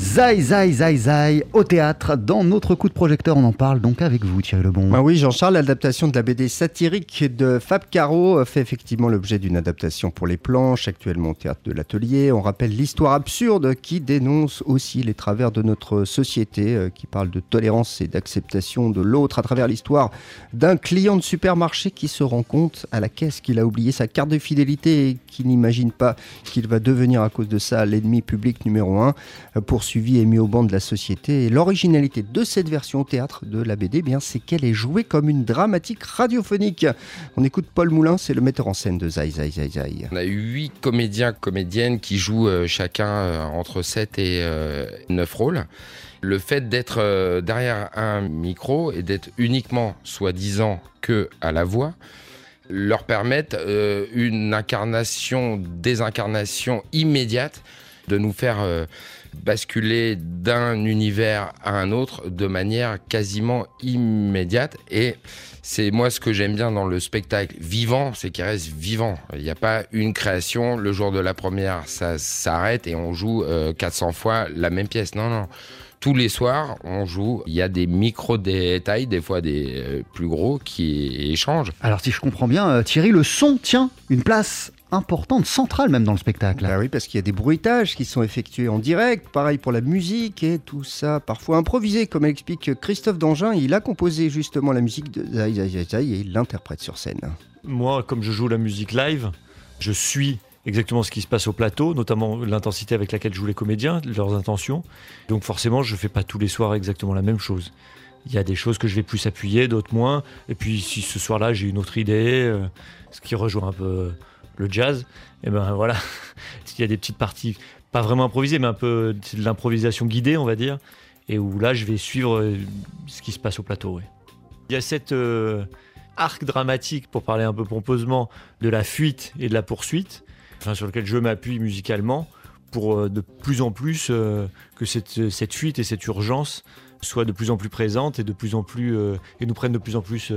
Zai, Zai, Zai, Zai, au théâtre. Dans notre coup de projecteur, on en parle donc avec vous, Thierry Lebon. Bah oui, Jean-Charles, l'adaptation de la BD satirique de Fab Caro fait effectivement l'objet d'une adaptation pour les planches, actuellement au théâtre de l'Atelier. On rappelle l'histoire absurde qui dénonce aussi les travers de notre société, euh, qui parle de tolérance et d'acceptation de l'autre à travers l'histoire d'un client de supermarché qui se rend compte à la caisse qu'il a oublié sa carte de fidélité et qui n'imagine pas qu'il va devenir à cause de ça l'ennemi public numéro un. Pour poursuivi et mis au banc de la société. L'originalité de cette version au théâtre de la BD, eh bien, c'est qu'elle est jouée comme une dramatique radiophonique. On écoute Paul Moulin, c'est le metteur en scène de Zai Zai Zai Zai. On a huit comédiens, comédiennes qui jouent euh, chacun euh, entre 7 et 9 euh, rôles. Le fait d'être derrière un micro et d'être uniquement, soi-disant, que à la voix, leur permettent une incarnation, désincarnation immédiate de nous faire basculer d'un univers à un autre de manière quasiment immédiate. Et c'est moi ce que j'aime bien dans le spectacle vivant, c'est qu'il reste vivant. Il n'y a pas une création, le jour de la première, ça s'arrête et on joue 400 euh, fois la même pièce. Non, non. Tous les soirs, on joue. Il y a des micro-détails, des fois des euh, plus gros, qui échangent. Alors, si je comprends bien, euh, Thierry, le son tient une place importante, centrale même dans le spectacle. Bah oui, parce qu'il y a des bruitages qui sont effectués en direct, pareil pour la musique et tout ça, parfois improvisé, comme explique Christophe Dangin. Il a composé justement la musique de Zai Zai Zai et il l'interprète sur scène. Moi, comme je joue la musique live, je suis exactement ce qui se passe au plateau, notamment l'intensité avec laquelle jouent les comédiens, leurs intentions. Donc forcément, je ne fais pas tous les soirs exactement la même chose. Il y a des choses que je vais plus appuyer, d'autres moins. Et puis si ce soir-là, j'ai une autre idée, euh, ce qui rejoint un peu le jazz, et eh ben voilà, il y a des petites parties, pas vraiment improvisées, mais un peu de l'improvisation guidée, on va dire, et où là, je vais suivre euh, ce qui se passe au plateau. Il y a cette euh, arc dramatique, pour parler un peu pompeusement, de la fuite et de la poursuite, sur lequel je m'appuie musicalement, pour euh, de plus en plus que cette, cette, fuite et cette urgence soient de plus en plus présentes et de plus en plus et nous prennent de plus en plus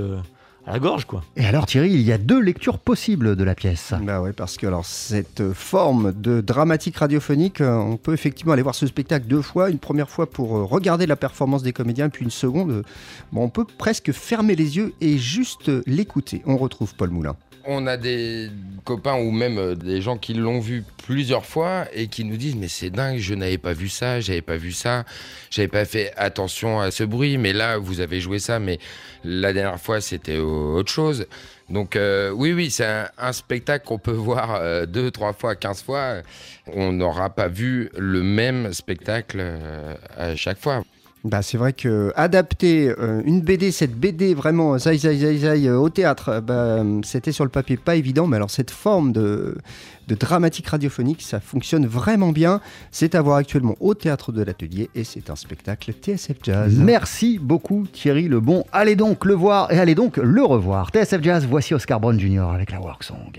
à la gorge, quoi. Et alors, Thierry, il y a deux lectures possibles de la pièce. Bah oui, parce que alors cette forme de dramatique radiophonique, euh, on peut effectivement aller voir ce spectacle deux fois. Une première fois pour euh, regarder la performance des comédiens, puis une seconde, euh, bon, on peut presque fermer les yeux et juste l'écouter. On retrouve Paul Moulin. On a des copains ou même des gens qui l'ont vu plusieurs fois et qui nous disent mais c'est dingue, je n'avais pas vu ça, j'avais pas vu ça, j'avais pas fait attention à ce bruit, mais là vous avez joué ça, mais la dernière fois c'était autre chose. Donc euh, oui, oui, c'est un, spectacle qu'on peut voir euh, deux, trois fois, quinze fois. On n'aura pas vu le même spectacle euh, à chaque fois. Bah, c'est vrai que adapter euh, une BD, cette BD vraiment zai zai zai euh, au théâtre, euh, bah, c'était sur le papier pas évident, mais alors cette forme de, dramatique radiophonique, ça fonctionne vraiment bien. C'est à voir actuellement au théâtre de l'Atelier et c'est un spectacle TSF Jazz. Merci beaucoup Thierry Lebon. Allez donc le voir et allez donc le revoir. TSF Jazz, voici Oscar Brown Jr. avec la Work Song.